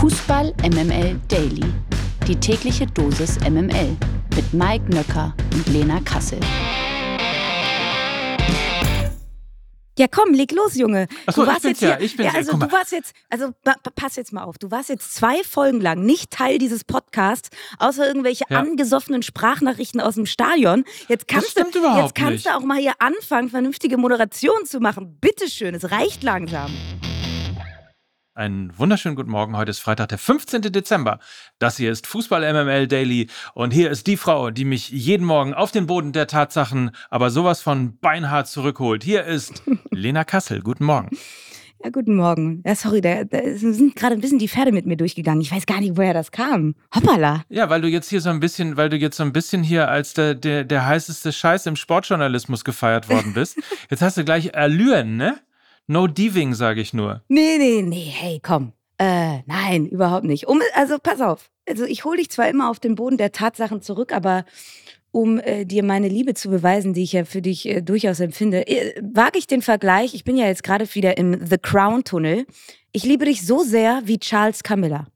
Fußball MML Daily. Die tägliche Dosis MML mit Mike Nöcker und Lena Kassel. Ja, komm, leg los, Junge. Achso, du ich warst bin's jetzt ja, hier, ich bin's ja, ja. also du mal. warst jetzt, also pa- pa- pass jetzt mal auf, du warst jetzt zwei Folgen lang nicht Teil dieses Podcasts, außer irgendwelche Ja. angesoffenen Sprachnachrichten aus dem Stadion. Jetzt kannst du, jetzt kannst nicht. du auch mal hier anfangen, vernünftige Moderation zu machen. Bitteschön, es reicht langsam. Einen wunderschönen guten Morgen. Heute ist Freitag, der 15. Dezember. Das hier ist Fußball MML Daily. Und hier ist die Frau, die mich jeden Morgen auf den Boden der Tatsachen, aber sowas von beinhart zurückholt. Hier ist Lena Kassel. Guten Morgen. Ja, guten Morgen. Ja, sorry, da, da sind gerade ein bisschen die Pferde mit mir durchgegangen. Ich weiß gar nicht, woher das kam. Hoppala. Ja, weil du jetzt hier so ein bisschen, weil du jetzt so ein bisschen hier als der, der, der heißeste Scheiß im Sportjournalismus gefeiert worden bist. Jetzt hast du gleich Allüren, ne? No Diving, sage ich nur. Nee, nee, nee, hey, komm. Äh, nein, überhaupt nicht. Um, also pass auf. Also ich hole dich zwar immer auf den Boden der Tatsachen zurück, aber um äh, dir meine Liebe zu beweisen, die ich ja für dich äh, durchaus empfinde, äh, wage ich den Vergleich. Ich bin ja jetzt gerade wieder im The Crown Tunnel. Ich liebe dich so sehr wie Charles Camilla.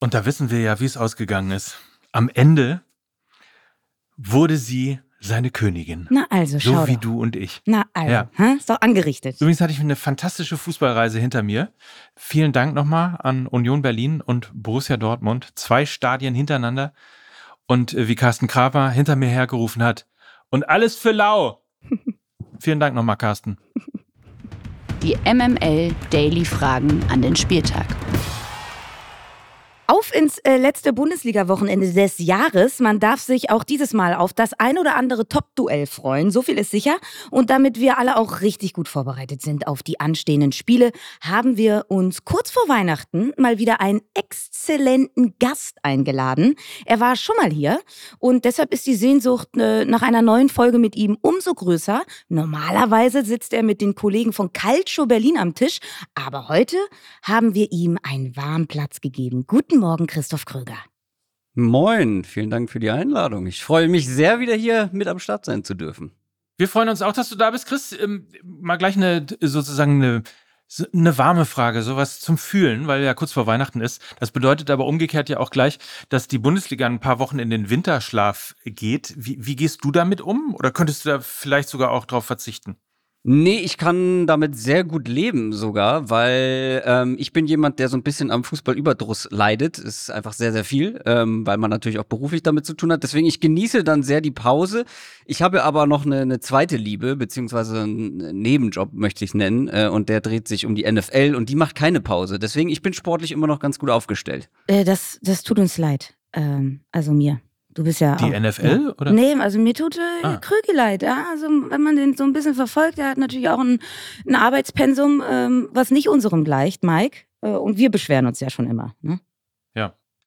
Und da wissen wir ja, wie es ausgegangen ist. Am Ende wurde sie seine Königin. Na also, schau So wie doch. du und ich. Na also, Ja. hä? ist doch angerichtet. Übrigens hatte ich eine fantastische Fußballreise hinter mir. Vielen Dank nochmal an Union Berlin und Borussia Dortmund. Zwei Stadien hintereinander. Und äh, wie Carsten Kraper hinter mir hergerufen hat. Und alles für lau. Vielen Dank nochmal, Carsten. Die MML Daily Fragen an den Spieltag. Auf ins äh, letzte Bundesliga-Wochenende des Jahres. Man darf sich auch dieses Mal auf das ein oder andere Top-Duell freuen. So viel ist sicher. Und damit wir alle auch richtig gut vorbereitet sind auf die anstehenden Spiele, haben wir uns kurz vor Weihnachten mal wieder einen exzellenten Gast eingeladen. Er war schon mal hier und deshalb ist die Sehnsucht äh, nach einer neuen Folge mit ihm umso größer. Normalerweise sitzt er mit den Kollegen von Calcio Berlin am Tisch, aber heute haben wir ihm einen warmen Platz gegeben. Guten Morgen, Christoph Kröger. Moin, vielen Dank für die Einladung. Ich freue mich sehr, wieder hier mit am Start sein zu dürfen. Wir freuen uns auch, dass du da bist, Chris. Ähm, mal gleich eine sozusagen eine, eine warme Frage, sowas zum Fühlen, weil ja kurz vor Weihnachten ist. Das bedeutet aber umgekehrt ja auch gleich, dass die Bundesliga ein paar Wochen in den Winterschlaf geht. Wie, wie gehst du damit um? Oder könntest du da vielleicht sogar auch drauf verzichten? Nee, ich kann damit sehr gut leben sogar, weil ähm, ich bin jemand, der so ein bisschen am Fußballüberdruss leidet. Ist einfach sehr, sehr viel, ähm, weil man natürlich auch beruflich damit zu tun hat. Deswegen, ich genieße dann sehr die Pause. Ich habe aber noch eine, eine zweite Liebe, beziehungsweise einen Nebenjob, möchte ich nennen. Äh, und der dreht sich um die NFL und die macht keine Pause. Deswegen, ich bin sportlich immer noch ganz gut aufgestellt. Äh, das, das tut uns leid. Ähm, also mir. Du bist ja. Die auch, NFL, Ja. oder? Nee, also mir tut äh, Ah. Leid. Ja? Also, wenn man den so ein bisschen verfolgt, der hat natürlich auch ein, ein Arbeitspensum, ähm, was nicht unserem gleicht, Mike. Äh, und wir beschweren uns ja schon immer. Ne?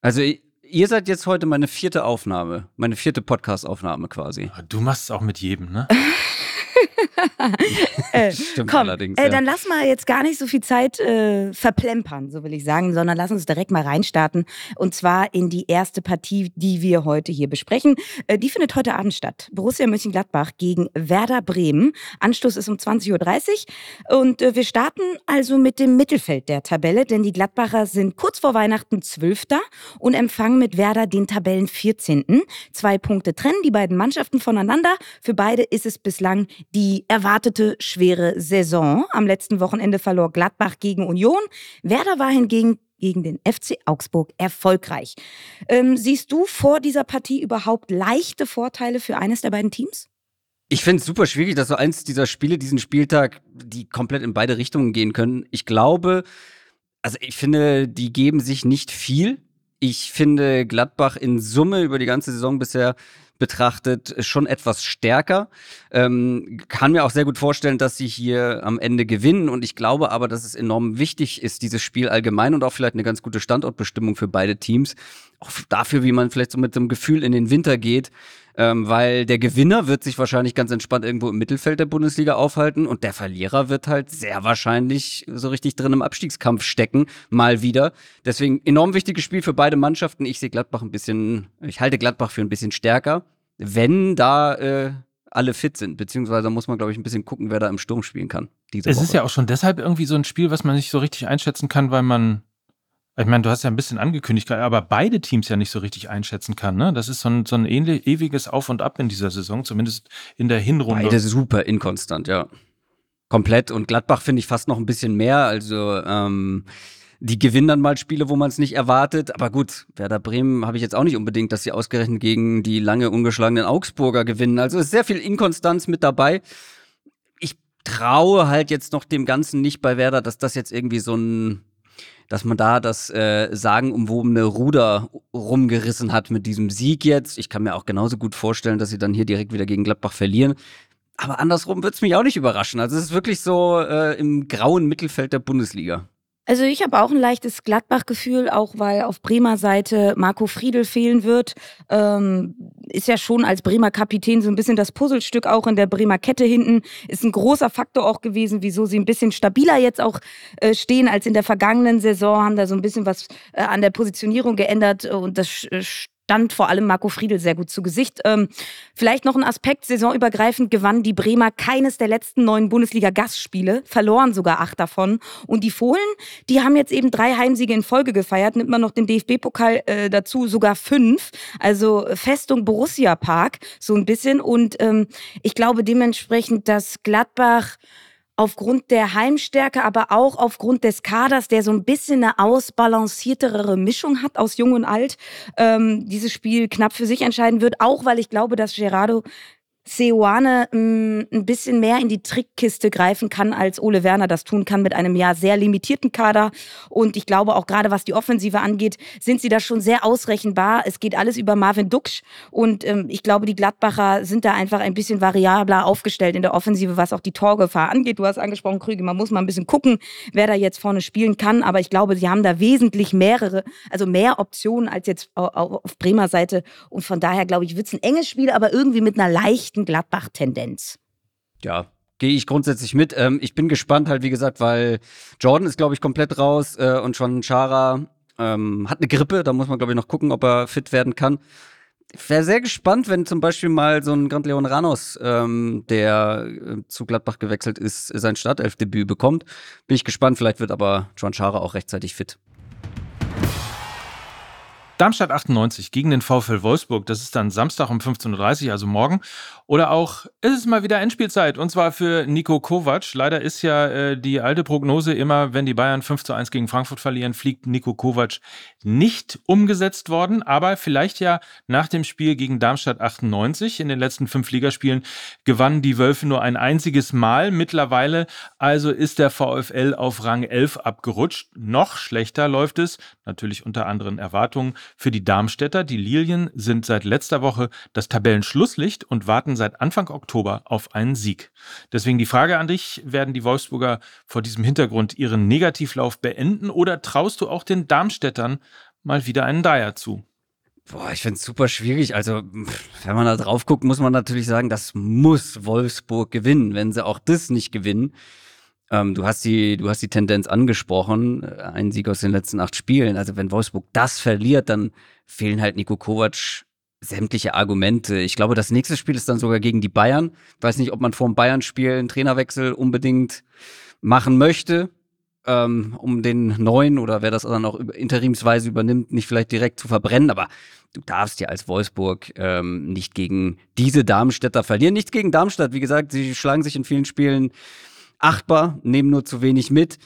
Also, ihr seid jetzt heute meine vierte Aufnahme, meine vierte Podcast-Aufnahme quasi. Du machst es auch mit jedem, ne? Äh, Stimmt Komm, allerdings. äh, ja. dann lass mal jetzt gar nicht so viel Zeit äh, verplempern, so will ich sagen, sondern lass uns direkt mal reinstarten. Und zwar in die erste Partie, die wir heute hier besprechen. Äh, die findet heute Abend statt. Borussia Mönchengladbach gegen Werder Bremen. Anstoß ist um 20.30 Uhr. Und äh, wir starten also mit dem Mittelfeld der Tabelle, denn die Gladbacher sind kurz vor Weihnachten Zwölfter und empfangen mit Werder den Tabellen 14. Zwei Punkte trennen die beiden Mannschaften voneinander. Für beide ist es bislang die erwartete schwere Saison. Am letzten Wochenende verlor Gladbach gegen Union. Werder war hingegen gegen den FC Augsburg erfolgreich. Ähm, siehst du vor dieser Partie überhaupt leichte Vorteile für eines der beiden Teams? Ich finde es super schwierig, dass so eins dieser Spiele diesen Spieltag, die komplett in beide Richtungen gehen können. Ich glaube, also ich finde, die geben sich nicht viel. Ich finde Gladbach in Summe über die ganze Saison bisher betrachtet schon etwas stärker. Ähm, kann mir auch sehr gut vorstellen, dass sie hier am Ende gewinnen. Und ich glaube aber, dass es enorm wichtig ist, dieses Spiel allgemein und auch vielleicht eine ganz gute Standortbestimmung für beide Teams. Auch dafür, wie man vielleicht so mit dem Gefühl in den Winter geht. Ähm, weil der Gewinner wird sich wahrscheinlich ganz entspannt irgendwo im Mittelfeld der Bundesliga aufhalten und der Verlierer wird halt sehr wahrscheinlich so richtig drin im Abstiegskampf stecken, mal wieder. Deswegen enorm wichtiges Spiel für beide Mannschaften. Ich sehe Gladbach ein bisschen, ich halte Gladbach für ein bisschen stärker, wenn da äh, alle fit sind. Beziehungsweise muss man, glaube ich, ein bisschen gucken, wer da im Sturm spielen kann. Es Woche. ist ja auch schon deshalb irgendwie so ein Spiel, was man nicht so richtig einschätzen kann, weil man Ich meine, du hast ja ein bisschen angekündigt, aber beide Teams ja nicht so richtig einschätzen kann. Ne? Das ist so ein, so ein ähnlich, ewiges Auf und Ab in dieser Saison, zumindest in der Hinrunde. Beide super inkonstant, ja. Komplett. Und Gladbach finde ich fast noch ein bisschen mehr. Also, ähm, die gewinnen dann mal Spiele, wo man es nicht erwartet. Aber gut, Werder Bremen habe ich jetzt auch nicht unbedingt, dass sie ausgerechnet gegen die lange ungeschlagenen Augsburger gewinnen. Also ist sehr viel Inkonstanz mit dabei. Ich traue halt jetzt noch dem Ganzen nicht bei Werder, dass das jetzt irgendwie so ein dass man da das äh, sagenumwobene Ruder rumgerissen hat mit diesem Sieg jetzt. Ich kann mir auch genauso gut vorstellen, dass sie dann hier direkt wieder gegen Gladbach verlieren. Aber andersrum wird es mich auch nicht überraschen. Also es ist wirklich so äh, im grauen Mittelfeld der Bundesliga. Also ich habe auch ein leichtes Gladbach-Gefühl, auch weil auf Bremer Seite Marco Friedel fehlen wird. Ähm, ist ja schon als Bremer Kapitän so ein bisschen das Puzzlestück auch in der Bremer Kette hinten. Ist ein großer Faktor auch gewesen, wieso sie ein bisschen stabiler jetzt auch äh, stehen als in der vergangenen Saison. Haben da so ein bisschen was äh, an der Positionierung geändert und das äh, stand vor allem Marco Friedl sehr gut zu Gesicht. Ähm, vielleicht noch ein Aspekt, saisonübergreifend gewannen die Bremer keines der letzten neun Bundesliga-Gastspiele, verloren sogar acht davon. Und die Fohlen, die haben jetzt eben drei Heimsiege in Folge gefeiert, nimmt man noch den DFB-Pokal äh, dazu, sogar fünf. Also Festung Borussia Park, so ein bisschen. Und ähm, ich glaube dementsprechend, dass Gladbach aufgrund der Heimstärke, aber auch aufgrund des Kaders, der so ein bisschen eine ausbalanciertere Mischung hat aus Jung und Alt, ähm, dieses Spiel knapp für sich entscheiden wird. Auch weil ich glaube, dass Gerardo Seoane mm, ein bisschen mehr in die Trickkiste greifen kann, als Ole Werner das tun kann mit einem ja sehr limitierten Kader. Und ich glaube auch gerade was die Offensive angeht, sind sie da schon sehr ausrechenbar. Es geht alles über Marvin Duksch und ähm, ich glaube, die Gladbacher sind da einfach ein bisschen variabler aufgestellt in der Offensive, was auch die Torgefahr angeht. Du hast angesprochen, Krüge, man muss mal ein bisschen gucken, wer da jetzt vorne spielen kann. Aber ich glaube, sie haben da wesentlich mehrere, also mehr Optionen als jetzt auf Bremer Seite. Und von daher glaube ich, wird es ein enges Spiel, aber irgendwie mit einer leichten leichten Gladbach-Tendenz. Ja, gehe ich grundsätzlich mit. Ähm, ich bin gespannt, halt wie gesagt, weil Jordan ist, glaube ich, komplett raus äh, und schon Chara ähm, hat eine Grippe. Da muss man, glaube ich, noch gucken, ob er fit werden kann. Ich wäre sehr gespannt, wenn zum Beispiel mal so ein Grand Leon Ranos, ähm, der äh, zu Gladbach gewechselt ist, sein Startelfdebüt bekommt. Bin ich gespannt. Vielleicht wird aber John Chara auch rechtzeitig fit. Darmstadt 98 gegen den VfL Wolfsburg. Das ist dann Samstag um 15.30 Uhr, also morgen. Oder auch, ist es mal wieder Endspielzeit und zwar für Nico Kovac. Leider ist ja äh, die alte Prognose immer, wenn die Bayern 5 zu 1 gegen Frankfurt verlieren, fliegt Nico Kovac nicht umgesetzt worden. Aber vielleicht ja nach dem Spiel gegen Darmstadt 98 in den letzten fünf Ligaspielen gewannen die Wölfe nur ein einziges Mal. Mittlerweile also ist der VfL auf Rang 11 abgerutscht. Noch schlechter läuft es, natürlich unter anderen Erwartungen, für die Darmstädter. Die Lilien sind seit letzter Woche das Tabellenschlusslicht und warten seit Anfang Oktober auf einen Sieg. Deswegen die Frage an dich, werden die Wolfsburger vor diesem Hintergrund ihren Negativlauf beenden oder traust du auch den Darmstädtern mal wieder einen Dreier zu? Boah, ich finde es super schwierig. Also, wenn man da drauf guckt, muss man natürlich sagen, das muss Wolfsburg gewinnen. Wenn sie auch das nicht gewinnen, ähm, du, hast die, du hast die Tendenz angesprochen, äh, ein Sieg aus den letzten acht Spielen. Also wenn Wolfsburg das verliert, dann fehlen halt Nico Kovac sämtliche Argumente. Ich glaube, das nächste Spiel ist dann sogar gegen die Bayern. Ich weiß nicht, ob man vor dem Bayern-Spiel einen Trainerwechsel unbedingt machen möchte, ähm, um den neuen oder wer das dann auch interimsweise übernimmt, nicht vielleicht direkt zu verbrennen. Aber du darfst ja als Wolfsburg ähm, nicht gegen diese Darmstädter verlieren. Nichts gegen Darmstadt. Wie gesagt, sie schlagen sich in vielen Spielen achtbar, nehmen nur zu wenig mit.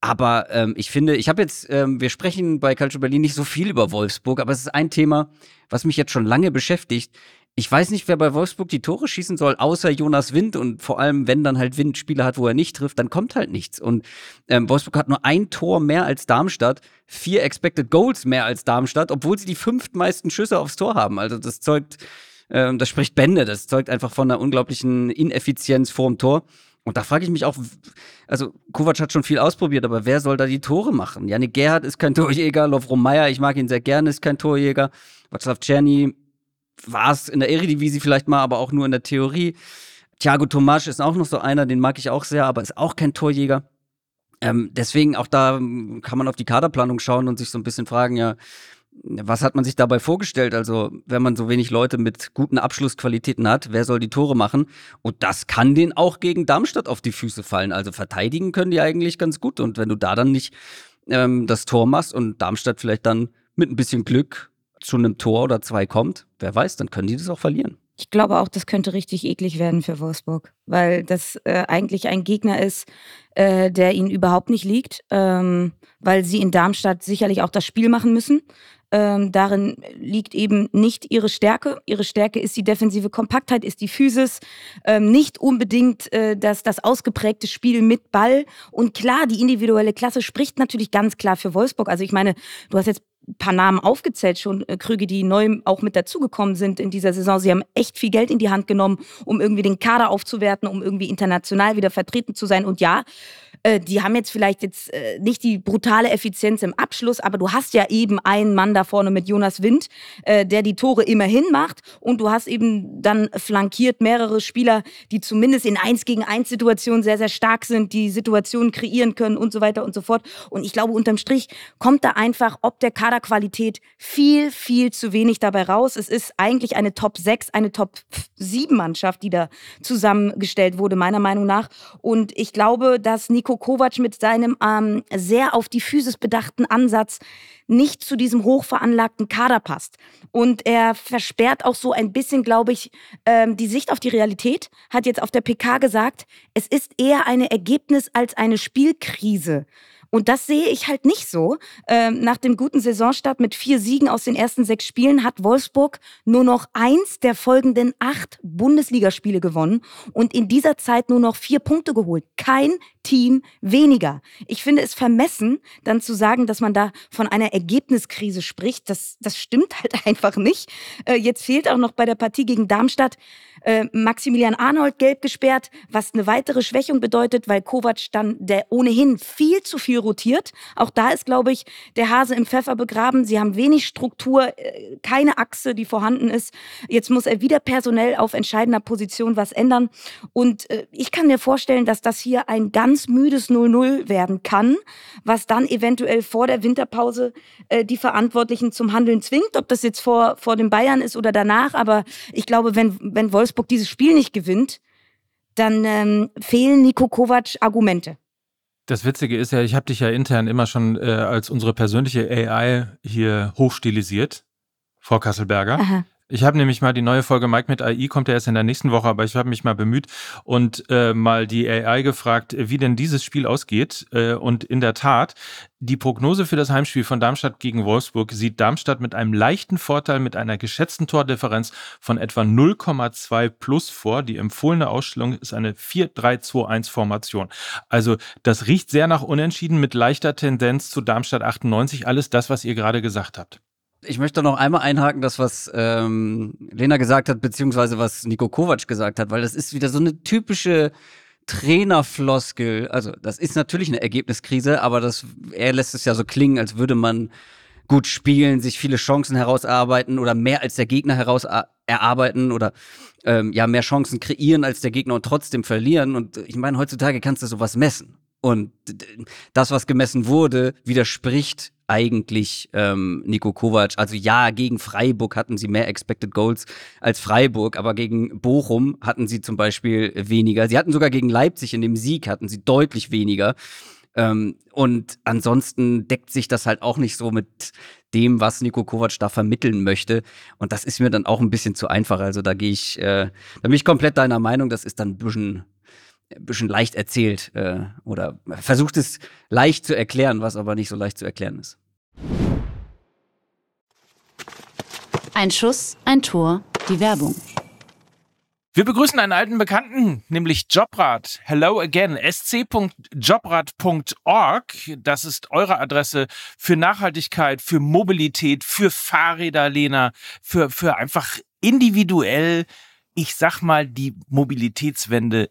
Aber ähm, ich finde, ich habe jetzt, ähm, wir sprechen bei Calcio Berlin nicht so viel über Wolfsburg, aber es ist ein Thema, was mich jetzt schon lange beschäftigt. Ich weiß nicht, wer bei Wolfsburg die Tore schießen soll, außer Jonas Wind. Und vor allem, wenn dann halt Wind Spieler hat, wo er nicht trifft, dann kommt halt nichts. Und ähm, Wolfsburg hat nur ein Tor mehr als Darmstadt, vier Expected Goals mehr als Darmstadt, obwohl sie die fünftmeisten Schüsse aufs Tor haben. Also das zeugt, ähm, das spricht Bände. Das zeugt einfach von einer unglaublichen Ineffizienz vorm Tor. Und da frage ich mich auch, also Kovac hat schon viel ausprobiert, aber wer soll da die Tore machen? Janik Gerhardt ist kein Torjäger, Lovro Meyer, ich mag ihn sehr gerne, ist kein Torjäger. Václav Czerny war es in der Eredivisie vielleicht mal, aber auch nur in der Theorie. Thiago Tomasch ist auch noch so einer, den mag ich auch sehr, aber ist auch kein Torjäger. Ähm, deswegen auch da kann man auf die Kaderplanung schauen und sich so ein bisschen fragen, ja, was hat man sich dabei vorgestellt? Also, wenn man so wenig Leute mit guten Abschlussqualitäten hat, wer soll die Tore machen? Und das kann denen auch gegen Darmstadt auf die Füße fallen. Also verteidigen können die eigentlich ganz gut. Und wenn du da dann nicht ähm, das Tor machst und Darmstadt vielleicht dann mit ein bisschen Glück zu einem Tor oder zwei kommt, wer weiß, dann können die das auch verlieren. Ich glaube auch, das könnte richtig eklig werden für Wolfsburg, weil das äh, eigentlich ein Gegner ist, äh, der ihnen überhaupt nicht liegt, ähm, weil sie in Darmstadt sicherlich auch das Spiel machen müssen. Ähm, darin liegt eben nicht ihre Stärke. Ihre Stärke ist die defensive Kompaktheit, ist die Physis, ähm, nicht unbedingt äh, das, das ausgeprägte Spiel mit Ball. Und klar, die individuelle Klasse spricht natürlich ganz klar für Wolfsburg. Also ich meine, du hast jetzt ein paar Namen aufgezählt schon, äh, Krüge, die neu auch mit dazugekommen sind in dieser Saison. Sie haben echt viel Geld in die Hand genommen, um irgendwie den Kader aufzuwerten, um irgendwie international wieder vertreten zu sein. Und ja, äh, die haben jetzt vielleicht jetzt äh, nicht die brutale Effizienz im Abschluss, aber du hast ja eben einen Mann da vorne mit Jonas Wind, äh, der die Tore immerhin macht und du hast eben dann flankiert mehrere Spieler, die zumindest in 1 gegen 1 Situationen sehr, sehr stark sind, die Situationen kreieren können und so weiter und so fort. Und ich glaube, unterm Strich kommt da einfach ob der Kaderqualität viel, viel zu wenig dabei raus. Es ist eigentlich eine Top 6, eine Top 7 Mannschaft, die da zusammengestellt wurde, meiner Meinung nach. Und ich glaube, dass Nico Kovac mit seinem ähm, sehr auf die Physis bedachten Ansatz nicht zu diesem hochveranlagten Kader passt. Und er versperrt auch so ein bisschen, glaube ich, ähm, die Sicht auf die Realität, hat jetzt auf der PK gesagt, es ist eher eine Ergebnis als eine Spielkrise. Und das sehe ich halt nicht so. Ähm, nach dem guten Saisonstart mit vier Siegen aus den ersten sechs Spielen hat Wolfsburg nur noch eins der folgenden acht Bundesligaspiele gewonnen und in dieser Zeit nur noch vier Punkte geholt. Kein Team weniger. Ich finde es vermessen, dann zu sagen, dass man da von einer Ergebniskrise spricht. Das, das stimmt halt einfach nicht. Äh, jetzt fehlt auch noch bei der Partie gegen Darmstadt äh, Maximilian Arnold gelb gesperrt, was eine weitere Schwächung bedeutet, weil Kovac dann, der ohnehin viel zu viel rotiert. Auch da ist, glaube ich, der Hase im Pfeffer begraben. Sie haben wenig Struktur, äh, keine Achse, die vorhanden ist. Jetzt muss er wieder personell auf entscheidender Position was ändern. Und äh, ich kann mir vorstellen, dass das hier ein ganz müdes 0-0 werden kann, was dann eventuell vor der Winterpause äh, die Verantwortlichen zum Handeln zwingt. Ob das jetzt vor, vor den Bayern ist oder danach. Aber ich glaube, wenn, wenn Wolfsburg Wolfsburg dieses Spiel nicht gewinnt, dann ähm, fehlen Nico Kovac Argumente. Das Witzige ist ja, ich habe dich ja intern immer schon äh, als unsere persönliche AI hier hochstilisiert, Frau Kasselberger. Aha. Ich habe nämlich mal die neue Folge Mike mit AI, kommt ja erst in der nächsten Woche, aber ich habe mich mal bemüht und äh, mal die AI gefragt, wie denn dieses Spiel ausgeht. Äh, und in der Tat, die Prognose für das Heimspiel von Darmstadt gegen Wolfsburg sieht Darmstadt mit einem leichten Vorteil mit einer geschätzten Tordifferenz von etwa 0,2 plus vor. Die empfohlene Ausstellung ist eine 4-3-2-1-Formation. Also das riecht sehr nach Unentschieden mit leichter Tendenz zu Darmstadt 98. Alles das, was ihr gerade gesagt habt. Ich möchte noch einmal einhaken, das, was ähm, Lena gesagt hat, beziehungsweise was Nico Kovac gesagt hat, weil das ist wieder so eine typische Trainerfloskel. Also, das ist natürlich eine Ergebniskrise, aber das, er lässt es ja so klingen, als würde man gut spielen, sich viele Chancen herausarbeiten oder mehr als der Gegner heraus erarbeiten oder ähm, ja mehr Chancen kreieren als der Gegner und trotzdem verlieren. Und ich meine, heutzutage kannst du sowas messen. Und das, was gemessen wurde, widerspricht eigentlich ähm, Nico Kovac. Also ja, gegen Freiburg hatten sie mehr Expected Goals als Freiburg, aber gegen Bochum hatten sie zum Beispiel weniger. Sie hatten sogar gegen Leipzig in dem Sieg hatten sie deutlich weniger. Ähm, und ansonsten deckt sich das halt auch nicht so mit dem, was Nico Kovac da vermitteln möchte. Und das ist mir dann auch ein bisschen zu einfach. Also da gehe ich, äh, da bin ich komplett deiner Meinung. Das ist dann ein bisschen ein bisschen leicht erzählt äh, oder versucht es leicht zu erklären, was aber nicht so leicht zu erklären ist. Ein Schuss, ein Tor, die Werbung. Wir begrüßen einen alten Bekannten, nämlich Jobrad. Hello again, sc.jobrad.org. Das ist eure Adresse für Nachhaltigkeit, für Mobilität, für Fahrräder, Lena, für, für einfach individuell, ich sag mal, die Mobilitätswende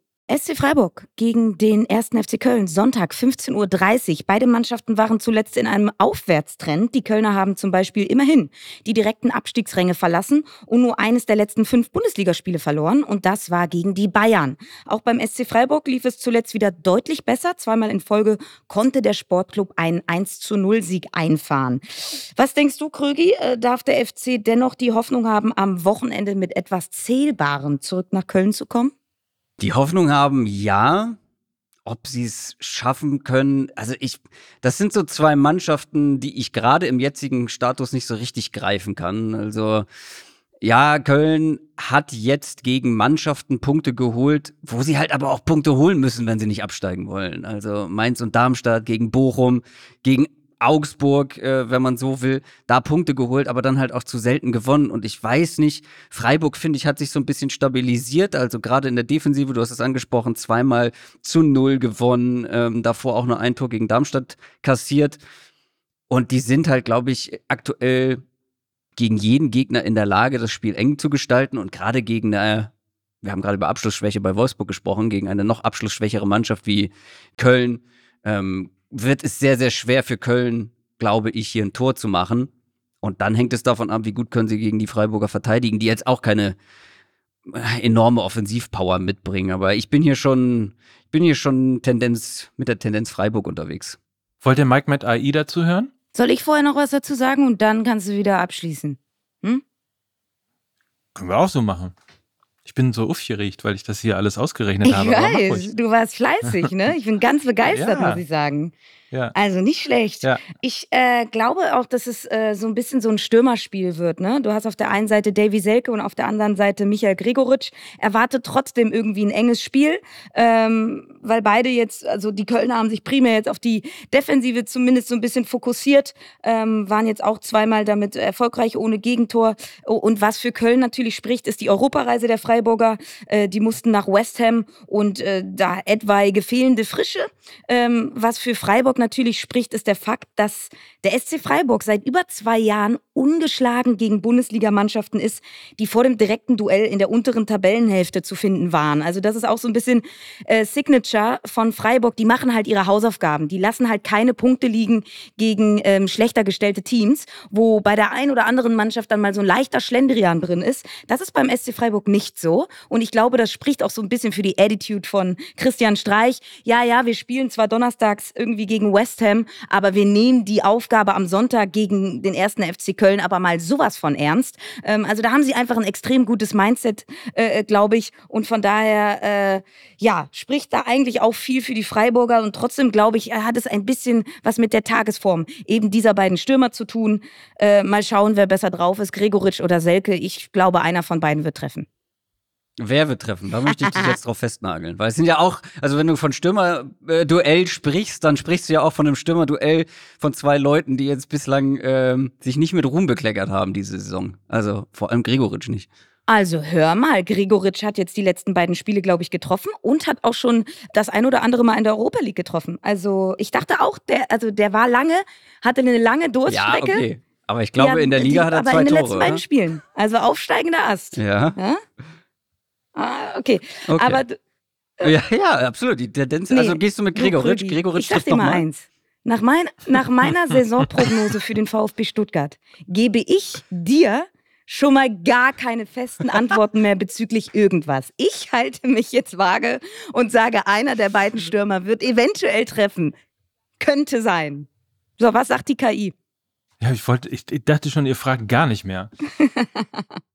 SC Freiburg gegen den 1. FC Köln, Sonntag 15.30 Uhr. Beide Mannschaften waren zuletzt in einem Aufwärtstrend. Die Kölner haben zum Beispiel immerhin die direkten Abstiegsränge verlassen und nur eines der letzten fünf Bundesligaspiele verloren. Und das war gegen die Bayern. Auch beim SC Freiburg lief es zuletzt wieder deutlich besser. Zweimal in Folge konnte der Sportclub einen 1 zu 0 Sieg einfahren. Was denkst du, Krögi? Äh, Darf der FC dennoch die Hoffnung haben, am Wochenende mit etwas Zählbarem zurück nach Köln zu kommen? Die Hoffnung haben, ja. Ob sie es schaffen können, also ich, das sind so zwei Mannschaften, die ich gerade im jetzigen Status nicht so richtig greifen kann. Also, ja, Köln hat jetzt gegen Mannschaften Punkte geholt, wo sie halt aber auch Punkte holen müssen, wenn sie nicht absteigen wollen. Also Mainz und Darmstadt gegen Bochum, gegen Augsburg, äh, wenn man so will, da Punkte geholt, aber dann halt auch zu selten gewonnen. Und ich weiß nicht, Freiburg, finde ich, hat sich so ein bisschen stabilisiert. Also gerade in der Defensive, du hast es angesprochen, zweimal zu null gewonnen, ähm, davor auch nur ein Tor gegen Darmstadt kassiert. Und die sind halt, glaube ich, aktuell gegen jeden Gegner in der Lage, das Spiel eng zu gestalten und gerade gegen eine, wir haben gerade über Abschlussschwäche bei Wolfsburg gesprochen, gegen eine noch abschlussschwächere Mannschaft wie Köln, ähm, wird es sehr, sehr schwer für Köln, glaube ich, hier ein Tor zu machen. Und dann hängt es davon ab, wie gut können sie gegen die Freiburger verteidigen, die jetzt auch keine äh, enorme Offensivpower mitbringen. Aber ich bin hier schon, ich bin hier schon Tendenz, mit der Tendenz Freiburg unterwegs. Wollt ihr Mike mit AI dazu hören? Soll ich vorher noch was dazu sagen und dann kannst du wieder abschließen? Hm? Können wir auch so machen. Ich bin so aufgeregt, weil ich das hier alles ausgerechnet Ich habe. mach weiß, du warst fleißig, ne? Ich bin ganz begeistert, Ja. muss ich sagen. Ja. Also nicht schlecht. Ja. Ich äh, glaube auch, dass es äh, so ein bisschen so ein Stürmerspiel wird. Ne? Du hast auf der einen Seite Davy Selke und auf der anderen Seite Michael Gregoritsch. Erwartet trotzdem irgendwie ein enges Spiel, ähm, weil beide jetzt, also die Kölner haben sich primär jetzt auf die Defensive zumindest so ein bisschen fokussiert, ähm, waren jetzt auch zweimal damit erfolgreich ohne Gegentor. Oh, Und was für Köln natürlich spricht, ist die Europareise der Freiburger. Äh, die mussten nach West Ham und äh, da etwaige fehlende Frische. Ähm, was für Freiburg natürlich spricht, ist der Fakt, dass der SC Freiburg seit über zwei Jahren ungeschlagen gegen Bundesligamannschaften ist, die vor dem direkten Duell in der unteren Tabellenhälfte zu finden waren. Also das ist auch so ein bisschen äh, Signature von Freiburg. Die machen halt ihre Hausaufgaben. Die lassen halt keine Punkte liegen gegen ähm, schlechter gestellte Teams, wo bei der einen oder anderen Mannschaft dann mal so ein leichter Schlendrian drin ist. Das ist beim SC Freiburg nicht so. Und ich glaube, das spricht auch so ein bisschen für die Attitude von Christian Streich. Ja, ja, wir spielen zwar donnerstags irgendwie West Ham, aber wir nehmen die Aufgabe am Sonntag gegen den ersten FC Köln aber mal sowas von ernst. Ähm, also da haben sie einfach ein extrem gutes Mindset, äh, glaube ich. Und von daher, äh, ja, spricht da eigentlich auch viel für die Freiburger. Und trotzdem, glaube ich, hat es ein bisschen was mit der Tagesform eben dieser beiden Stürmer zu tun. Äh, mal schauen, wer besser drauf ist, Gregoritsch oder Selke. Ich glaube, einer von beiden wird treffen. Wer wird treffen? Da möchte ich dich jetzt drauf festnageln. Weil es sind ja auch, also wenn du von Stürmer-Duell sprichst, dann sprichst du ja auch von einem Stürmer-Duell von zwei Leuten, die jetzt bislang ähm, sich nicht mit Ruhm bekleckert haben diese Saison. Also vor allem Gregoritsch nicht. Also hör mal, Gregoritsch hat jetzt die letzten beiden Spiele, glaube ich, getroffen und hat auch schon das ein oder andere Mal in der Europa League getroffen. Also ich dachte auch, der, also der war lange, hatte eine lange Durststrecke. Ja, okay. Aber ich glaube, Ja, in der Liga die, hat er aber zwei in den Tore. letzten beiden oder? Spielen. Also aufsteigender Ast. Ja. Ja? Ah, okay. Okay. Aber du- Ja, ja, absolut. Die Tendenz, Nee, also gehst du mit Gregoritsch. Gregoritsch ich sag trifft dir mal nochmal. eins. Nach, mein, nach meiner Saisonprognose für den VfB Stuttgart gebe ich dir schon mal gar keine festen Antworten mehr bezüglich irgendwas. Ich halte mich jetzt vage und sage, einer der beiden Stürmer wird eventuell treffen. Könnte sein. So, was sagt die KI? Ja, ich wollte, ich, ich dachte schon, ihr fragt gar nicht mehr.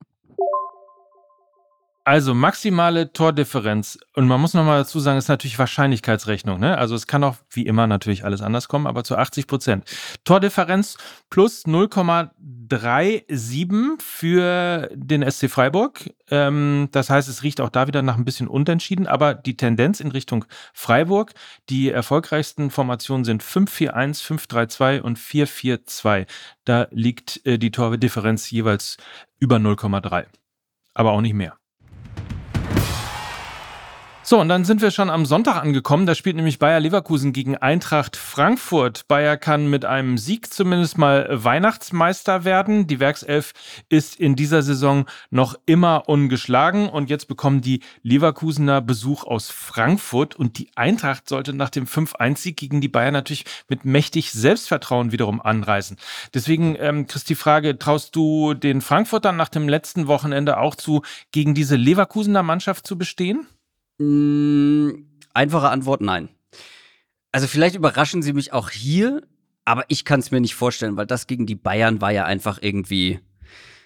Also maximale Tordifferenz. Und man muss nochmal dazu sagen, ist natürlich Wahrscheinlichkeitsrechnung. Ne? Also es kann auch wie immer natürlich alles anders kommen, aber zu 80 Prozent. Tordifferenz plus 0,37 für den SC Freiburg. Ähm, das heißt, es riecht auch da wieder nach ein bisschen Unentschieden, aber die Tendenz in Richtung Freiburg, die erfolgreichsten Formationen sind 5-4-1, 5-3-2 und 4-4-2. Da liegt äh, die Tordifferenz jeweils über 0,3. Aber auch nicht mehr. So, und dann sind wir schon am Sonntag angekommen. Da spielt nämlich Bayer Leverkusen gegen Eintracht Frankfurt. Bayer kann mit einem Sieg zumindest mal Weihnachtsmeister werden. Die Werkself ist in dieser Saison noch immer ungeschlagen. Und jetzt bekommen die Leverkusener Besuch aus Frankfurt. Und die Eintracht sollte nach dem 5-1-Sieg gegen die Bayern natürlich mit mächtig Selbstvertrauen wiederum anreisen. Deswegen, ähm, Chris, die Frage, traust du den Frankfurtern nach dem letzten Wochenende auch zu, gegen diese Leverkusener Mannschaft zu bestehen? Mm, Einfache Antwort, nein. Also vielleicht überraschen sie mich auch hier, aber ich kann es mir nicht vorstellen, weil das gegen die Bayern war ja einfach irgendwie,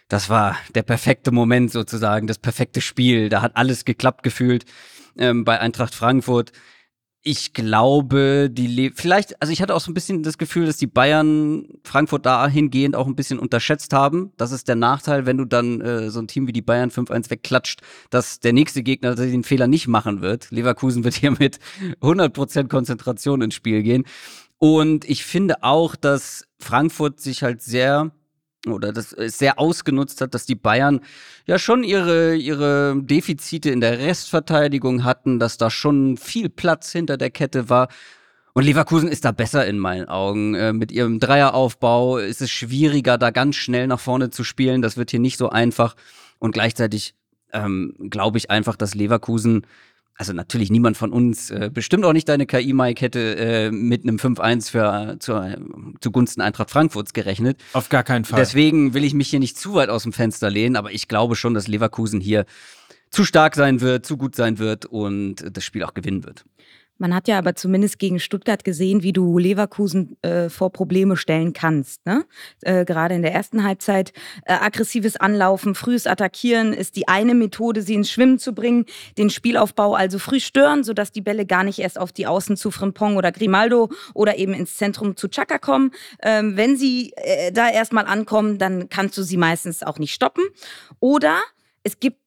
das war der perfekte Moment sozusagen, das perfekte Spiel. Da hat alles geklappt gefühlt ähm, bei Eintracht Frankfurt. Ich glaube, die Le vielleicht, also ich hatte auch so ein bisschen das Gefühl, dass die Bayern Frankfurt dahingehend auch ein bisschen unterschätzt haben. Das ist der Nachteil, wenn du dann äh, so ein Team wie die Bayern 5-1 wegklatscht, dass der nächste Gegner den Fehler nicht machen wird. Leverkusen wird hier mit 100% Konzentration ins Spiel gehen. Und ich finde auch, dass Frankfurt sich halt sehr oder das es sehr ausgenutzt hat, dass die Bayern ja schon ihre, ihre Defizite in der Restverteidigung hatten, dass da schon viel Platz hinter der Kette war. Und Leverkusen ist da besser in meinen Augen. Äh, mit ihrem Dreieraufbau ist es schwieriger, da ganz schnell nach vorne zu spielen. Das wird hier nicht so einfach. Und gleichzeitig ähm, glaube ich einfach, dass Leverkusen also natürlich niemand von uns, äh, bestimmt auch nicht deine KI, Mike, hätte äh, mit einem 5-1 für, zu, zugunsten Eintracht Frankfurts gerechnet. Auf gar keinen Fall. Deswegen will ich mich hier nicht zu weit aus dem Fenster lehnen, aber ich glaube schon, dass Leverkusen hier zu stark sein wird, zu gut sein wird und das Spiel auch gewinnen wird. Man hat ja aber zumindest gegen Stuttgart gesehen, wie du Leverkusen äh, vor Probleme stellen kannst. Ne? Äh, gerade in der ersten Halbzeit. Äh, aggressives Anlaufen, frühes Attackieren ist die eine Methode, sie ins Schwimmen zu bringen. Den Spielaufbau also früh stören, sodass die Bälle gar nicht erst auf die Außen zu Frimpong oder Grimaldo oder eben ins Zentrum zu Chaka kommen. Ähm, wenn sie äh, da erstmal ankommen, dann kannst du sie meistens auch nicht stoppen. Oder es gibt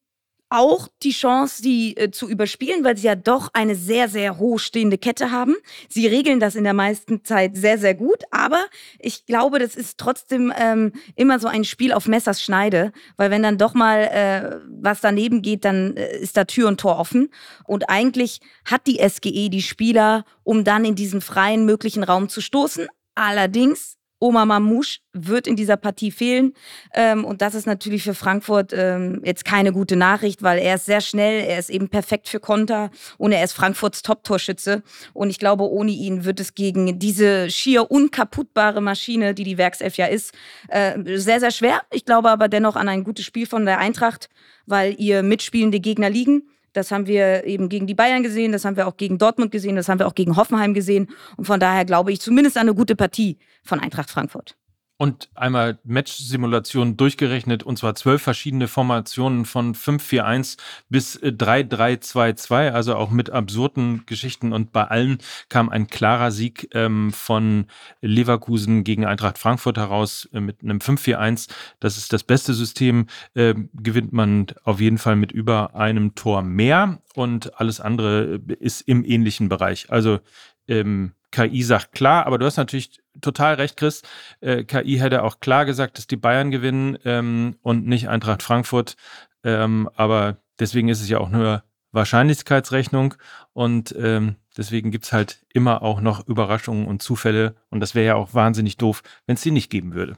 auch die Chance, sie äh, zu überspielen, weil sie ja doch eine sehr, sehr hoch stehende Kette haben. Sie regeln das in der meisten Zeit sehr, sehr gut, aber ich glaube, das ist trotzdem ähm, immer so ein Spiel auf Messers Schneide, weil wenn dann doch mal äh, was daneben geht, dann äh, ist da Tür und Tor offen. Und eigentlich hat die SGE die Spieler, um dann in diesen freien möglichen Raum zu stoßen. Allerdings Oma Mamouche wird in dieser Partie fehlen. Ähm, und das ist natürlich für Frankfurt ähm, jetzt keine gute Nachricht, weil er ist sehr schnell, er ist eben perfekt für Konter und er ist Frankfurts Top-Torschütze. Und ich glaube, ohne ihn wird es gegen diese schier unkaputtbare Maschine, die die Werkself ja ist, äh, sehr, sehr schwer. Ich glaube aber dennoch an ein gutes Spiel von der Eintracht, weil ihr mitspielende Gegner liegen. Das haben wir eben gegen die Bayern gesehen, das haben wir auch gegen Dortmund gesehen, das haben wir auch gegen Hoffenheim gesehen. Und von daher glaube ich zumindest an eine gute Partie von Eintracht Frankfurt. Und einmal Match-Simulation durchgerechnet, und zwar zwölf verschiedene Formationen von 5-4-1 bis äh, 3-3-2-2, also auch mit absurden Geschichten. Und bei allen kam ein klarer Sieg ähm, von Leverkusen gegen Eintracht Frankfurt heraus äh, mit einem 5-4-1. Das ist das beste System. Äh, gewinnt man auf jeden Fall mit über einem Tor mehr. Und alles andere äh, ist im ähnlichen Bereich. Also ähm, KI sagt klar, aber du hast natürlich total recht, Chris. Äh, KI hätte auch klar gesagt, dass die Bayern gewinnen ähm, und nicht Eintracht Frankfurt. Ähm, aber deswegen ist es ja auch nur Wahrscheinlichkeitsrechnung und ähm, deswegen gibt es halt immer auch noch Überraschungen und Zufälle und das wäre ja auch wahnsinnig doof, wenn es sie nicht geben würde.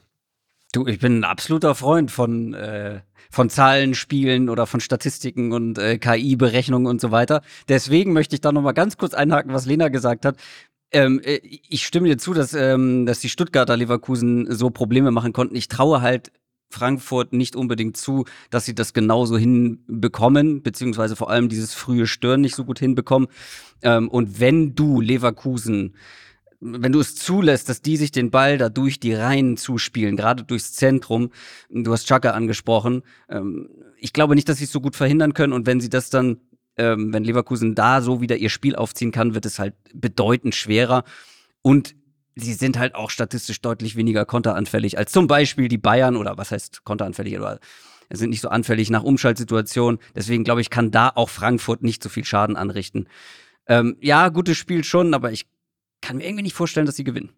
Du, ich bin ein absoluter Freund von, äh, von Zahlenspielen oder von Statistiken und äh, KI-Berechnungen und so weiter. Deswegen möchte ich da noch mal ganz kurz einhaken, was Lena gesagt hat. Ähm, äh, ich stimme dir zu, dass, ähm, dass die Stuttgarter Leverkusen so Probleme machen konnten. Ich traue halt Frankfurt nicht unbedingt zu, dass sie das genauso hinbekommen, beziehungsweise vor allem dieses frühe Stören nicht so gut hinbekommen. Ähm, und wenn du Leverkusen wenn du es zulässt, dass die sich den Ball da durch die Reihen zuspielen, gerade durchs Zentrum, du hast Chaka angesprochen, ähm, ich glaube nicht, dass sie es so gut verhindern können und wenn sie das dann, ähm, wenn Leverkusen da so wieder ihr Spiel aufziehen kann, wird es halt bedeutend schwerer und sie sind halt auch statistisch deutlich weniger konteranfällig als zum Beispiel die Bayern oder was heißt konteranfällig, aber sind nicht so anfällig nach Umschaltsituationen. Deswegen glaube ich, kann da auch Frankfurt nicht so viel Schaden anrichten. Ähm, ja, gutes Spiel schon, aber ich kann mir irgendwie nicht vorstellen, dass sie gewinnen.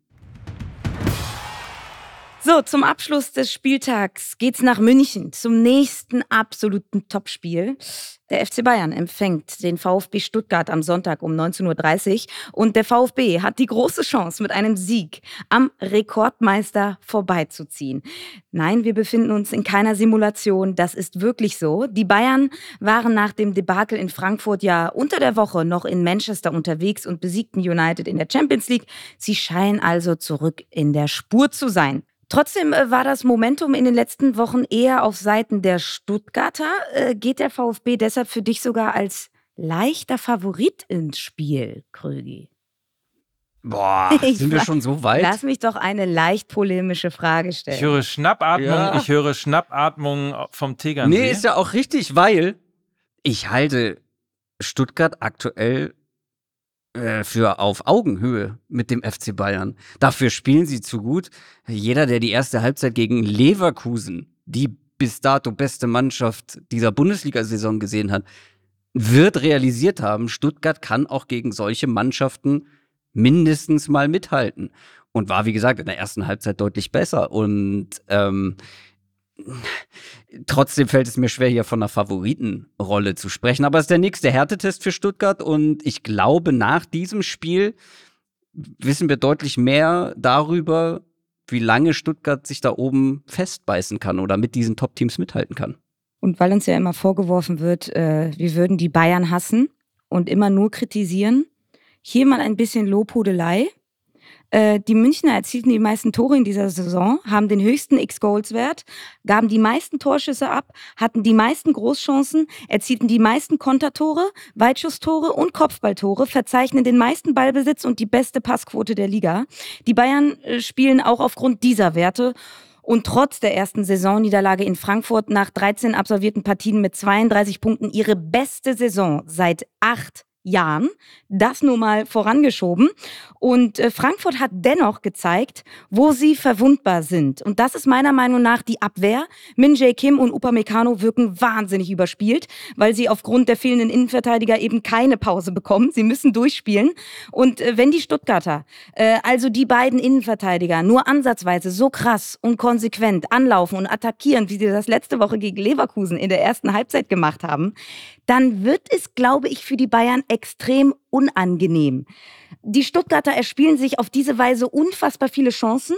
So, zum Abschluss des Spieltags geht's nach München zum nächsten absoluten Topspiel. Der FC Bayern empfängt den VfB Stuttgart am Sonntag um 19.30 Uhr und der VfB hat die große Chance, mit einem Sieg am Rekordmeister vorbeizuziehen. Nein, wir befinden uns in keiner Simulation, das ist wirklich so. Die Bayern waren nach dem Debakel in Frankfurt ja unter der Woche noch in Manchester unterwegs und besiegten United in der Champions League. Sie scheinen also zurück in der Spur zu sein. Trotzdem äh, war das Momentum in den letzten Wochen eher auf Seiten der Stuttgarter. Äh, geht der VfB deshalb für dich sogar als leichter Favorit ins Spiel, Krögi? Boah, ich sind wir schon so weit? Lass mich doch eine leicht polemische Frage stellen. Ich höre Schnappatmung, ja. ich höre Schnappatmung vom Tegernsee. Nee, ist ja auch richtig, weil ich halte Stuttgart aktuell für auf Augenhöhe mit dem FC Bayern. Dafür spielen sie zu gut. Jeder, der die erste Halbzeit gegen Leverkusen, die bis dato beste Mannschaft dieser Bundesliga-Saison gesehen hat, wird realisiert haben, Stuttgart kann auch gegen solche Mannschaften mindestens mal mithalten. Und war, wie gesagt, in der ersten Halbzeit deutlich besser. Und ähm, Trotzdem fällt es mir schwer, hier von einer Favoritenrolle zu sprechen. Aber es ist der nächste Härtetest für Stuttgart und ich glaube, nach diesem Spiel wissen wir deutlich mehr darüber, wie lange Stuttgart sich da oben festbeißen kann oder mit diesen Top-Teams mithalten kann. Und weil uns ja immer vorgeworfen wird, äh, wir würden die Bayern hassen und immer nur kritisieren, hier mal ein bisschen Lobhudelei. Äh, die Münchner erzielten die meisten Tore in dieser Saison, haben den höchsten X-Goals-Wert, gaben die meisten Torschüsse ab, hatten die meisten Großchancen, erzielten die meisten Kontertore, Weitschusstore und Kopfballtore, verzeichnen den meisten Ballbesitz und die beste Passquote der Liga. Die Bayern äh, spielen auch aufgrund dieser Werte und trotz der ersten Saisonniederlage in Frankfurt nach 13 absolvierten Partien mit 32 Punkten ihre beste Saison seit acht Jahren. Das nur mal vorangeschoben. Und äh, Frankfurt hat dennoch gezeigt, wo sie verwundbar sind. Und das ist meiner Meinung nach die Abwehr. Min Jae Kim und Upamecano wirken wahnsinnig überspielt, weil sie aufgrund der fehlenden Innenverteidiger eben keine Pause bekommen. Sie müssen durchspielen. Und äh, wenn die Stuttgarter, äh, also die beiden Innenverteidiger, nur ansatzweise so krass und konsequent anlaufen und attackieren, wie sie das letzte Woche gegen Leverkusen in der ersten Halbzeit gemacht haben, dann wird es, glaube ich, für die Bayern extrem unangenehm. Die Stuttgarter erspielen sich auf diese Weise unfassbar viele Chancen,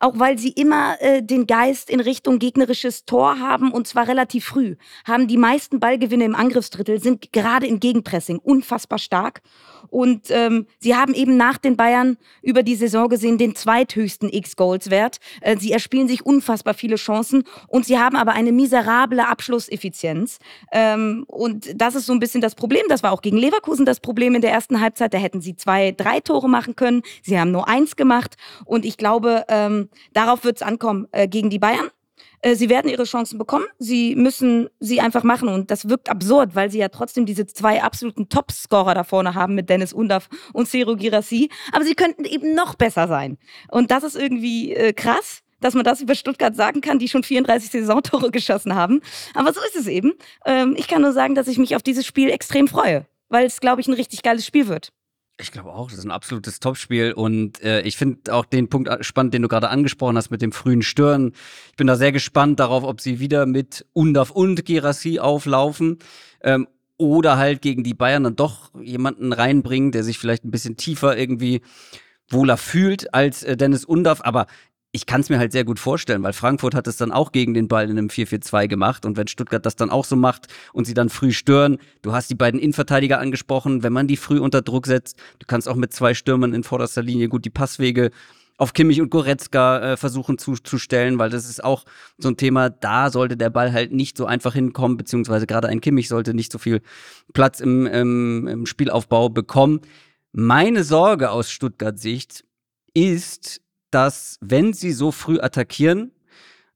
auch weil sie immer äh, den Geist in Richtung gegnerisches Tor haben und zwar relativ früh. Haben die meisten Ballgewinne im Angriffsdrittel, sind gerade im Gegenpressing unfassbar stark und ähm, sie haben eben nach den Bayern über die Saison gesehen den zweithöchsten X-Goals-Wert. Äh, sie erspielen sich unfassbar viele Chancen und sie haben aber eine miserable Abschlusseffizienz. Ähm, und das ist so ein bisschen das Problem. Das war auch gegen Leverkusen das Problem in der ersten Halbzeit. Da hätten sie zwei, drei Tore machen können. Sie haben nur eins gemacht. Und ich glaube, ähm, darauf wird es ankommen äh, gegen die Bayern. Äh, sie werden ihre Chancen bekommen. Sie müssen sie einfach machen. Und das wirkt absurd, weil sie ja trotzdem diese zwei absoluten Top-Scorer da vorne haben mit Dennis Undaf und Seru Girassi. Aber sie könnten eben noch besser sein. Und das ist irgendwie äh, krass dass man das über Stuttgart sagen kann, die schon 34 Saisontore geschossen haben. Aber so ist es eben. Ähm, ich kann nur sagen, dass ich mich auf dieses Spiel extrem freue, weil es, glaube ich, ein richtig geiles Spiel wird. Ich glaube auch, das ist ein absolutes Topspiel und äh, ich finde auch den Punkt spannend, den du gerade angesprochen hast mit dem frühen Stören. Ich bin da sehr gespannt darauf, ob sie wieder mit Undaf und Gerassi auflaufen ähm, oder halt gegen die Bayern dann doch jemanden reinbringen, der sich vielleicht ein bisschen tiefer irgendwie wohler fühlt als äh, Dennis Undaf. Aber ich kann es mir halt sehr gut vorstellen, weil Frankfurt hat es dann auch gegen den Ball in einem 4-4-2 gemacht. Und wenn Stuttgart das dann auch so macht und sie dann früh stören, du hast die beiden Innenverteidiger angesprochen, wenn man die früh unter Druck setzt, du kannst auch mit zwei Stürmern in vorderster Linie gut die Passwege auf Kimmich und Goretzka äh, versuchen zu, zu stellen, weil das ist auch so ein Thema, da sollte der Ball halt nicht so einfach hinkommen, beziehungsweise gerade ein Kimmich sollte nicht so viel Platz im, im, im Spielaufbau bekommen. Meine Sorge aus Stuttgart-Sicht ist, dass wenn sie so früh attackieren,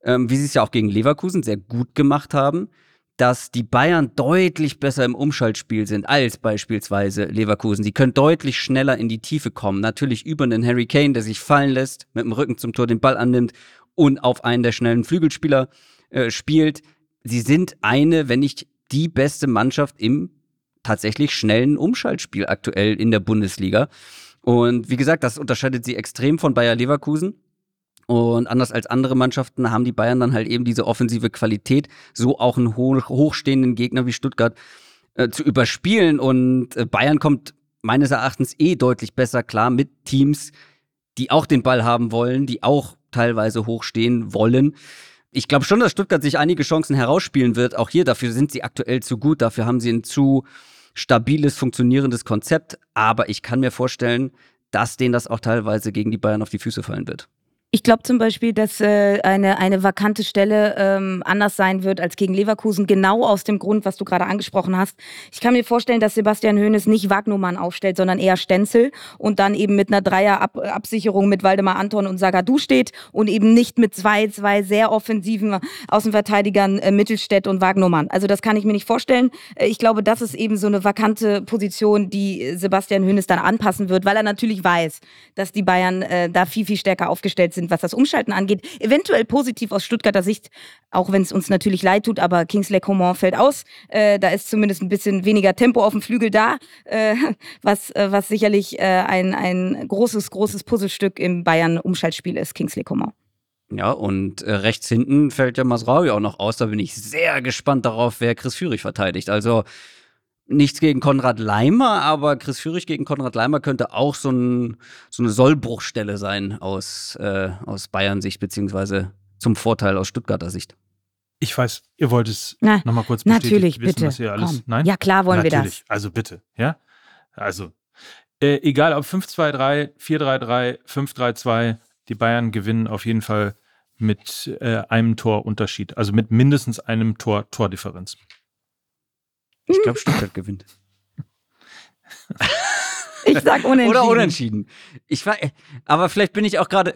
ähm, wie sie es ja auch gegen Leverkusen sehr gut gemacht haben, dass die Bayern deutlich besser im Umschaltspiel sind als beispielsweise Leverkusen. Die können deutlich schneller in die Tiefe kommen. Natürlich über einen Harry Kane, der sich fallen lässt, mit dem Rücken zum Tor den Ball annimmt und auf einen der schnellen Flügelspieler äh, spielt. Sie sind eine, wenn nicht die beste Mannschaft im tatsächlich schnellen Umschaltspiel aktuell in der Bundesliga. Und wie gesagt, das unterscheidet sie extrem von Bayer Leverkusen. Und anders als andere Mannschaften haben die Bayern dann halt eben diese offensive Qualität, so auch einen hoch, hochstehenden Gegner wie Stuttgart äh, zu überspielen. Und äh, Bayern kommt meines Erachtens eh deutlich besser klar mit Teams, die auch den Ball haben wollen, die auch teilweise hochstehen wollen. Ich glaube schon, dass Stuttgart sich einige Chancen herausspielen wird. Auch hier, dafür sind sie aktuell zu gut, dafür haben sie ein zu stabiles, funktionierendes Konzept. Aber ich kann mir vorstellen, dass denen das auch teilweise gegen die Bayern auf die Füße fallen wird. Ich glaube zum Beispiel, dass äh, eine, eine vakante Stelle ähm, anders sein wird als gegen Leverkusen, genau aus dem Grund, was du gerade angesprochen hast. Ich kann mir vorstellen, dass Sebastian Hoeneß nicht Wagnumann aufstellt, sondern eher Stenzel und dann eben mit einer Dreierabsicherung mit Waldemar Anton und Sagadu steht und eben nicht mit zwei, zwei sehr offensiven Außenverteidigern äh, Mittelstädt und Wagnumann. Also das kann ich mir nicht vorstellen. Äh, ich glaube, das ist eben so eine vakante Position, die Sebastian Hoeneß dann anpassen wird, weil er natürlich weiß, dass die Bayern äh, da viel, viel stärker aufgestellt sind sind, was das Umschalten angeht. Eventuell positiv aus Stuttgarter Sicht, auch wenn es uns natürlich leid tut, aber Kingsley Coman fällt aus. Äh, da ist zumindest ein bisschen weniger Tempo auf dem Flügel da, äh, was, äh, was sicherlich äh, ein, ein großes, großes Puzzlestück im Bayern-Umschaltspiel ist, Kingsley Coman. Ja, und äh, rechts hinten fällt ja Masraui auch noch aus. Da bin ich sehr gespannt darauf, wer Chris Führig verteidigt. Also Nichts gegen Konrad Leimer, aber Chris Führig gegen Konrad Leimer könnte auch so, ein, so eine Sollbruchstelle sein aus, äh, aus Bayern-Sicht, beziehungsweise zum Vorteil aus Stuttgarter Sicht. Ich weiß, ihr wollt es nochmal kurz bestätigen. Natürlich, wissen, bitte. Was ihr alles, Komm. nein? Ja, klar wollen natürlich. wir das. Also bitte, ja? Also, äh, egal ob 5-2-3, 4-3-3, 5-3-2, die Bayern gewinnen auf jeden Fall mit äh, einem Torunterschied, also mit mindestens einem Tor Tordifferenz. Ich glaube, Stuttgart gewinnt. Ich sag unentschieden. Oder unentschieden. Ich war, aber vielleicht bin ich auch gerade,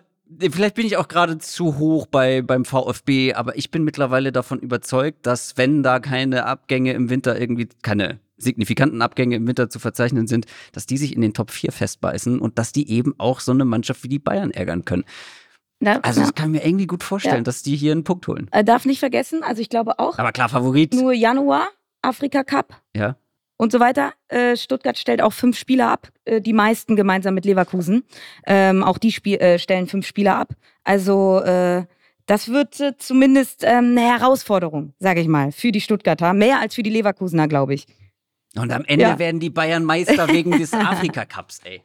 vielleicht bin ich auch gerade zu hoch bei, beim VfB, aber ich bin mittlerweile davon überzeugt, dass wenn da keine Abgänge im Winter irgendwie, keine signifikanten Abgänge im Winter zu verzeichnen sind, dass die sich in den Top 4 festbeißen und dass die eben auch so eine Mannschaft wie die Bayern ärgern können. Na, Also, na, das kann ich mir irgendwie gut vorstellen, Ja. dass die hier einen Punkt holen. äh, darf nicht vergessen, also ich glaube auch, Aber klar, Favorit. nur Januar, Afrika Cup Ja. und so weiter. Äh, Stuttgart stellt auch fünf Spieler ab, äh, die meisten gemeinsam mit Leverkusen. Ähm, auch die Spiel äh, stellen fünf Spieler ab. Also das wird zumindest ähm, eine Herausforderung, sage ich mal, für die Stuttgarter. Mehr als für die Leverkusener, glaube ich. Und am Ende Ja. werden die Bayern Meister wegen des Afrika-Cups, ey.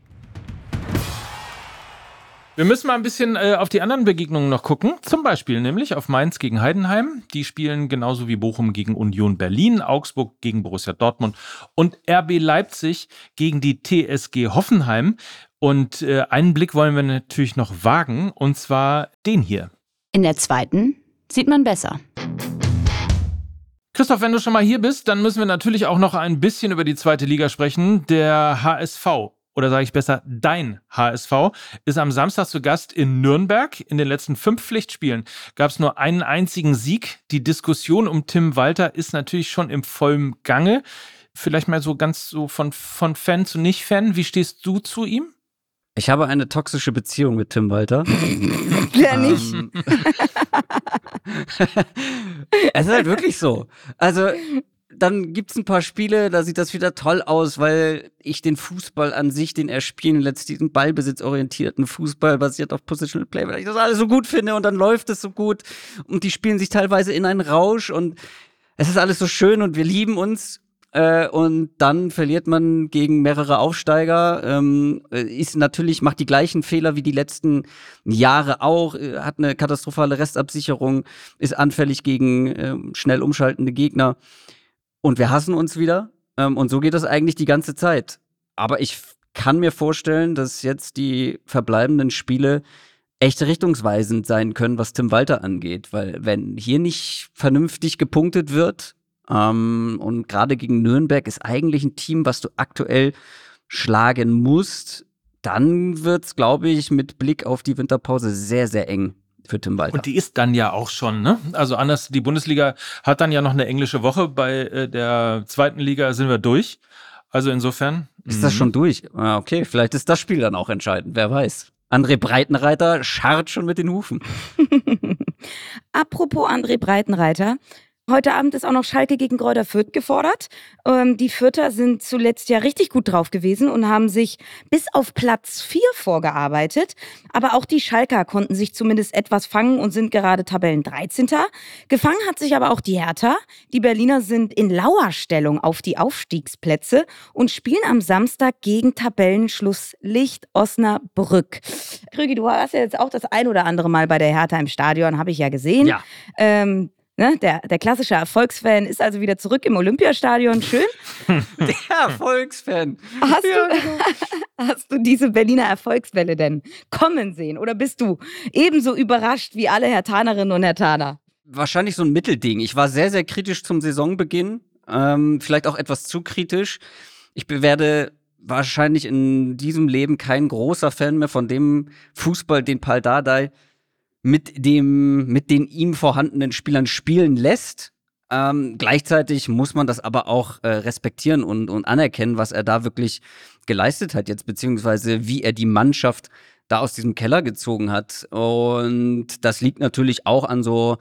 Wir müssen mal ein bisschen äh, auf die anderen Begegnungen noch gucken. Zum Beispiel nämlich auf Mainz gegen Heidenheim. Die spielen genauso wie Bochum gegen Union Berlin, Augsburg gegen Borussia Dortmund und RB Leipzig gegen die TSG Hoffenheim. Und äh, einen Blick wollen wir natürlich noch wagen, und zwar den hier. In der zweiten sieht man besser. Christoph, wenn du schon mal hier bist, dann müssen wir natürlich auch noch ein bisschen über die zweite Liga sprechen. Der HSV, oder sage ich besser, dein HSV, ist am Samstag zu Gast in Nürnberg. In den letzten fünf Pflichtspielen gab es nur einen einzigen Sieg. Die Diskussion um Tim Walter ist natürlich schon im vollen Gange. Vielleicht mal so ganz so von, von Fan zu Nicht-Fan. Wie stehst du zu ihm? Ich habe eine toxische Beziehung mit Tim Walter. Wer nicht? Ähm, es ist halt wirklich so. Also, dann gibt es ein paar Spiele, da sieht das wieder toll aus, weil ich den Fußball an sich, den er spielen lässt, diesen ballbesitzorientierten Fußball basiert auf Positional Play, weil ich das alles so gut finde und dann läuft es so gut und die spielen sich teilweise in einen Rausch und es ist alles so schön und wir lieben uns. Äh, und dann verliert man gegen mehrere Aufsteiger, ähm, äh, ist natürlich, macht die gleichen Fehler wie die letzten Jahre auch, äh, hat eine katastrophale Restabsicherung, ist anfällig gegen äh, schnell umschaltende Gegner. Und wir hassen uns wieder. Ähm, und so geht das eigentlich die ganze Zeit. Aber ich kann mir vorstellen, dass jetzt die verbleibenden Spiele echt richtungsweisend sein können, was Tim Walter angeht. Weil wenn hier nicht vernünftig gepunktet wird, ähm, und gerade gegen Nürnberg ist eigentlich ein Team, was du aktuell schlagen musst, dann wird es, glaube ich, mit Blick auf die Winterpause sehr, sehr eng für Tim Walter. Und die ist dann ja auch schon, ne? Also anders, die Bundesliga hat dann ja noch eine englische Woche. Bei äh, der zweiten Liga sind wir durch. Also insofern. Ist das mhm. schon durch? Ah, okay, vielleicht ist das Spiel dann auch entscheidend, wer weiß. André Breitenreiter scharrt schon mit den Hufen. Apropos André Breitenreiter, Heute Abend ist auch noch Schalke gegen Gräuter Fürth gefordert. Ähm, die Fürther sind zuletzt ja richtig gut drauf gewesen und haben sich bis auf Platz 4 vorgearbeitet. Aber auch die Schalker konnten sich zumindest etwas fangen und sind gerade Tabellen 13. Gefangen hat sich aber auch die Hertha. Die Berliner sind in Lauerstellung auf die Aufstiegsplätze und spielen am Samstag gegen Tabellenschlusslicht Osnabrück. Krügi, du warst ja jetzt auch das ein oder andere Mal bei der Hertha im Stadion, habe ich ja gesehen. Ja. Ähm, Ne, der, der klassische Erfolgsfan ist also wieder zurück im Olympiastadion. Schön. Der Erfolgsfan. Hast, Ja, du, genau. hast du diese Berliner Erfolgswelle denn kommen sehen? Oder bist du ebenso überrascht wie alle Hertanerinnen und Hertaner? Wahrscheinlich so ein Mittelding. Ich war sehr, sehr kritisch zum Saisonbeginn. Ähm, vielleicht auch etwas zu kritisch. Ich werde wahrscheinlich in diesem Leben kein großer Fan mehr von dem Fußball, den Paul Dardai mit dem, mit den ihm vorhandenen Spielern spielen lässt. Ähm, gleichzeitig muss man das aber auch äh, respektieren und, und anerkennen, was er da wirklich geleistet hat jetzt, beziehungsweise wie er die Mannschaft da aus diesem Keller gezogen hat. Und das liegt natürlich auch an so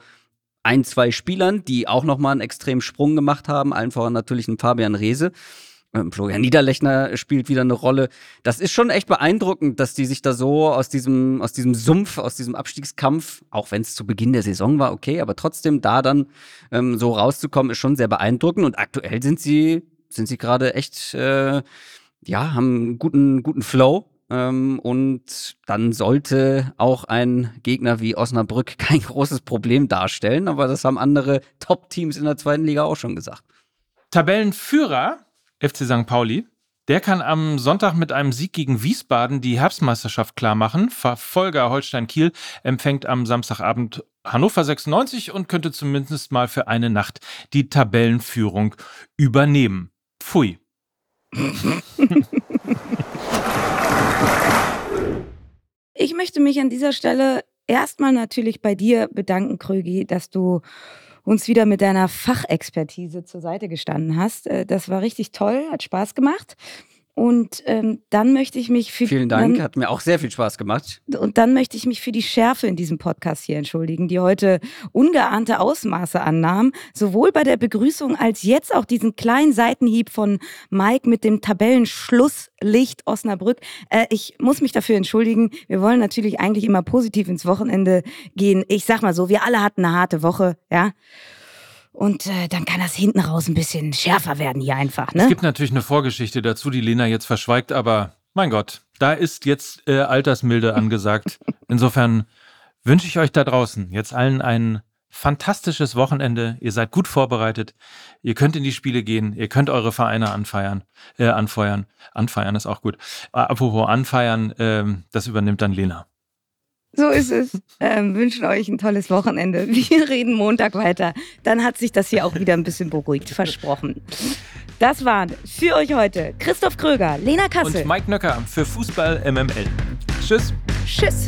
ein, zwei Spielern, die auch nochmal einen extremen Sprung gemacht haben. Allen voran natürlich ein Fabian Reese. Ähm, Florian Niederlechner spielt wieder eine Rolle. Das ist schon echt beeindruckend, dass die sich da so aus diesem, aus diesem Sumpf, aus diesem Abstiegskampf, auch wenn es zu Beginn der Saison war, okay, aber trotzdem da dann ähm, so rauszukommen, ist schon sehr beeindruckend. Und aktuell sind sie, sind sie gerade echt, äh, ja, haben einen guten, guten Flow. Ähm, und dann sollte auch ein Gegner wie Osnabrück kein großes Problem darstellen. Aber das haben andere Top-Teams in der zweiten Liga auch schon gesagt. Tabellenführer FC St. Pauli. Der kann am Sonntag mit einem Sieg gegen Wiesbaden die Herbstmeisterschaft klarmachen. Verfolger Holstein Kiel empfängt am Samstagabend Hannover 96 und könnte zumindest mal für eine Nacht die Tabellenführung übernehmen. Pfui. Ich möchte mich an dieser Stelle erstmal natürlich bei dir bedanken, Krögi, dass du uns wieder mit deiner Fachexpertise zur Seite gestanden hast. Äh, Das war richtig toll, hat Spaß gemacht. Und ähm, dann möchte ich mich für Vielen Dank, Dann, hat mir auch sehr viel Spaß gemacht. und dann möchte ich mich für die Schärfe in diesem Podcast hier entschuldigen, die heute ungeahnte Ausmaße annahm. Sowohl bei der Begrüßung als jetzt auch diesen kleinen Seitenhieb von Mike mit dem Tabellenschlusslicht Osnabrück. Äh, ich muss mich dafür entschuldigen. Wir wollen natürlich eigentlich immer positiv ins Wochenende gehen. Ich sag mal so, wir alle hatten eine harte Woche, ja. Und äh, dann kann das hinten raus ein bisschen schärfer werden hier einfach, Es ne? gibt natürlich eine Vorgeschichte dazu, die Lena jetzt verschweigt, aber mein Gott, da ist jetzt äh, Altersmilde angesagt. Insofern wünsche ich euch da draußen jetzt allen ein fantastisches Wochenende. Ihr seid gut vorbereitet. Ihr könnt in die Spiele gehen. Ihr könnt eure Vereine anfeiern, äh, anfeuern. Anfeiern ist auch gut. Äh, Apropos anfeiern, ähm, das übernimmt dann Lena. So ist es. Ähm, wünschen euch ein tolles Wochenende. Wir reden Montag weiter. Dann hat sich das hier auch wieder ein bisschen beruhigt, versprochen. Das waren für euch heute Christoph Kröger, Lena Kassel. Und Mike Nöcker für Fußball MML. Tschüss. Tschüss.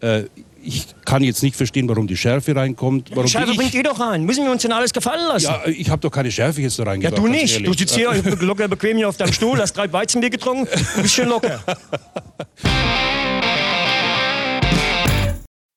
Äh, ich kann jetzt nicht verstehen, warum die Schärfe reinkommt. Warum Schärfe bringt ihr doch rein. Müssen wir uns denn alles gefallen lassen? ja, ich habe doch keine Schärfe jetzt da Ja, reingebracht. du ganz nicht. Du sitzt hier locker bequem hier auf deinem Stuhl, hast drei Weizenbier getrunken, bist schön locker.